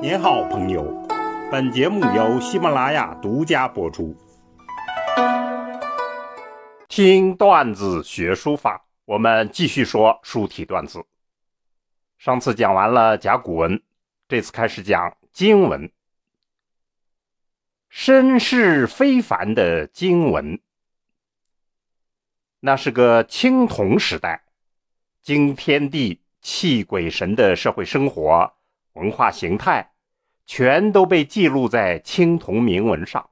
您好，朋友。本节目由喜马拉雅独家播出。听段子学书法，我们继续说书体段子。上次讲完了甲骨文，这次开始讲金文。身世非凡的金文，那是个青铜时代，惊天地、泣鬼神的社会生活。文化形态全都被记录在青铜铭文上，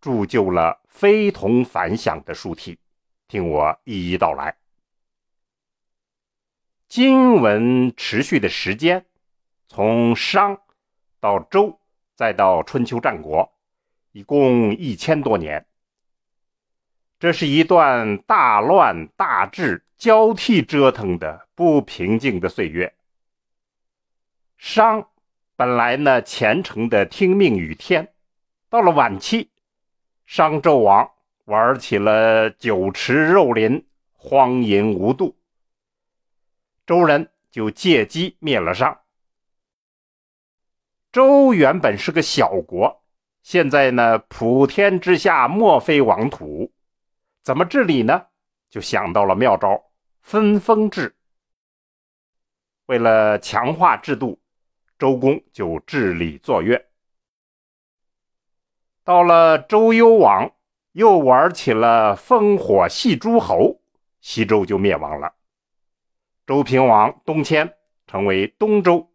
铸就了非同凡响的书体。听我一一道来。金文持续的时间，从商到周，再到春秋战国，一共一千多年。这是一段大乱大治交替折腾的不平静的岁月。商本来呢虔诚的听命于天，到了晚期，商纣王玩起了酒池肉林、荒淫无度，周人就借机灭了商。周原本是个小国，现在呢普天之下莫非王土，怎么治理呢？就想到了妙招——分封制。为了强化制度。周公就治理作乐，到了周幽王，又玩起了烽火戏诸侯，西周就灭亡了。周平王东迁，成为东周，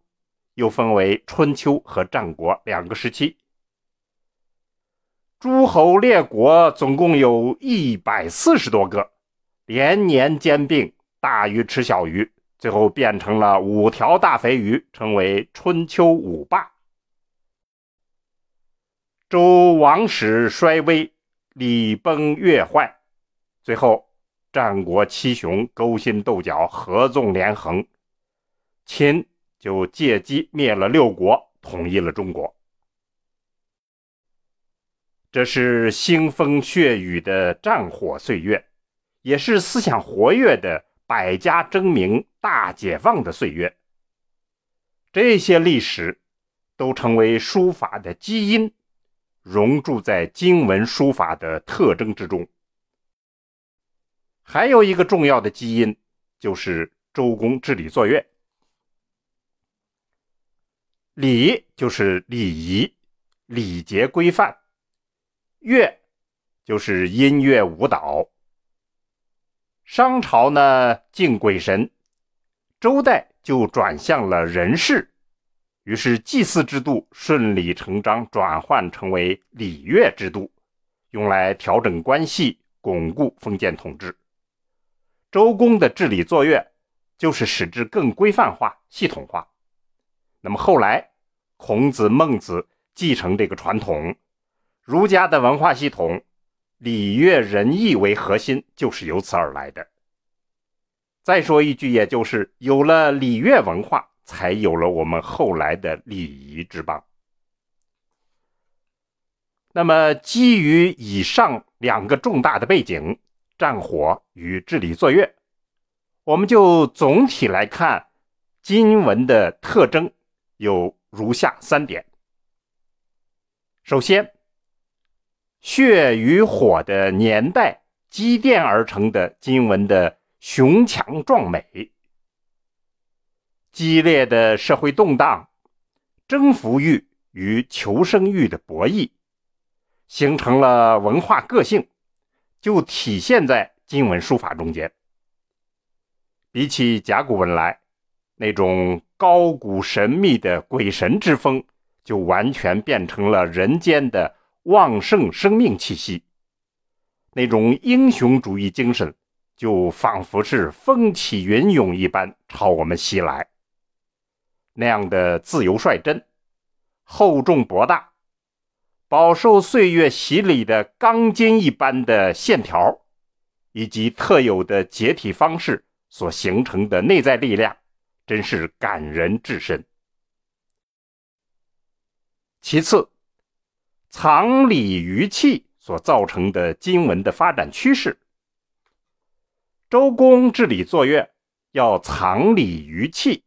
又分为春秋和战国两个时期。诸侯列国总共有一百四十多个，连年兼并，大鱼吃小鱼。最后变成了五条大肥鱼，成为春秋五霸。周王室衰微，礼崩乐坏，最后战国七雄勾心斗角，合纵连横，秦就借机灭了六国，统一了中国。这是腥风血雨的战火岁月，也是思想活跃的。百家争鸣、大解放的岁月，这些历史都成为书法的基因，融铸在经文书法的特征之中。还有一个重要的基因，就是周公治理作乐。礼就是礼仪、礼节规范；乐就是音乐舞蹈。商朝呢敬鬼神，周代就转向了人事，于是祭祀制度顺理成章转换成为礼乐制度，用来调整关系、巩固封建统治。周公的治理作乐，就是使之更规范化、系统化。那么后来，孔子、孟子继承这个传统，儒家的文化系统。礼乐仁义为核心，就是由此而来的。再说一句，也就是有了礼乐文化，才有了我们后来的礼仪之邦。那么，基于以上两个重大的背景——战火与治理作乐，我们就总体来看金文的特征有如下三点。首先，血与火的年代积淀而成的金文的雄强壮美，激烈的社会动荡、征服欲与求生欲的博弈，形成了文化个性，就体现在金文书法中间。比起甲骨文来，那种高古神秘的鬼神之风，就完全变成了人间的。旺盛生命气息，那种英雄主义精神，就仿佛是风起云涌一般朝我们袭来。那样的自由率真、厚重博大、饱受岁月洗礼的钢筋一般的线条，以及特有的解体方式所形成的内在力量，真是感人至深。其次。藏礼于器所造成的经文的发展趋势。周公治理作乐要藏礼于器，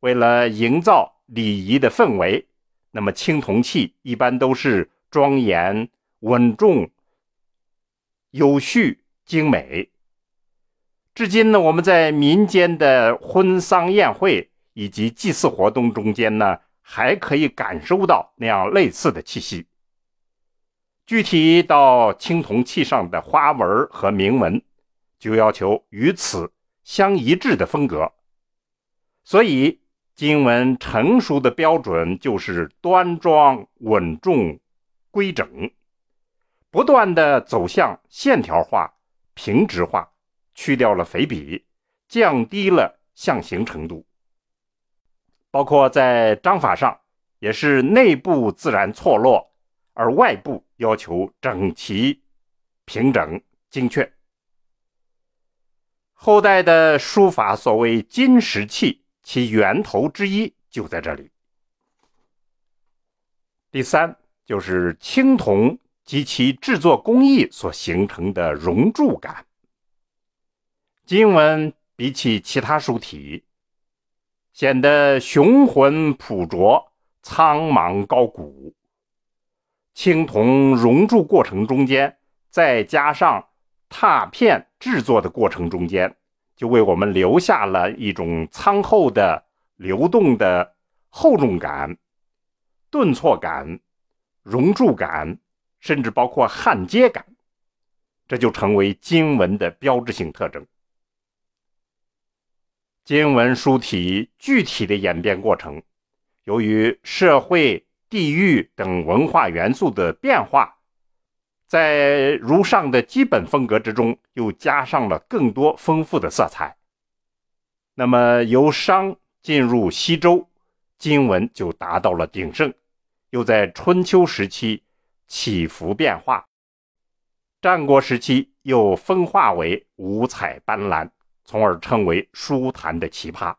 为了营造礼仪的氛围，那么青铜器一般都是庄严、稳重、有序、精美。至今呢，我们在民间的婚丧宴会以及祭祀活动中间呢，还可以感受到那样类似的气息。具体到青铜器上的花纹和铭文，就要求与此相一致的风格。所以，经文成熟的标准就是端庄、稳重、规整，不断的走向线条化、平直化，去掉了肥笔，降低了象形程度。包括在章法上，也是内部自然错落。而外部要求整齐、平整、精确。后代的书法所谓金石器，其源头之一就在这里。第三，就是青铜及其制作工艺所形成的熔铸感。金文比起其他书体，显得雄浑朴拙、苍茫高古。青铜熔铸过程中间，再加上拓片制作的过程中间，就为我们留下了一种苍厚的、流动的厚重感、顿挫感、熔铸感，甚至包括焊接感，这就成为金文的标志性特征。金文书体具体的演变过程，由于社会。地域等文化元素的变化，在如上的基本风格之中，又加上了更多丰富的色彩。那么，由商进入西周，金文就达到了鼎盛；又在春秋时期起伏变化，战国时期又分化为五彩斑斓，从而称为书坛的奇葩。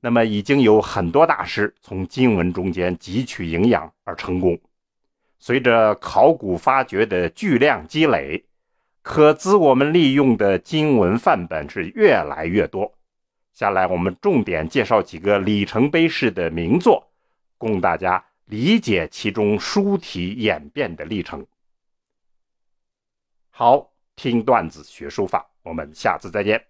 那么已经有很多大师从金文中间汲取营养而成功。随着考古发掘的巨量积累，可资我们利用的经文范本是越来越多。下来我们重点介绍几个里程碑式的名作，供大家理解其中书体演变的历程。好，听段子学书法，我们下次再见。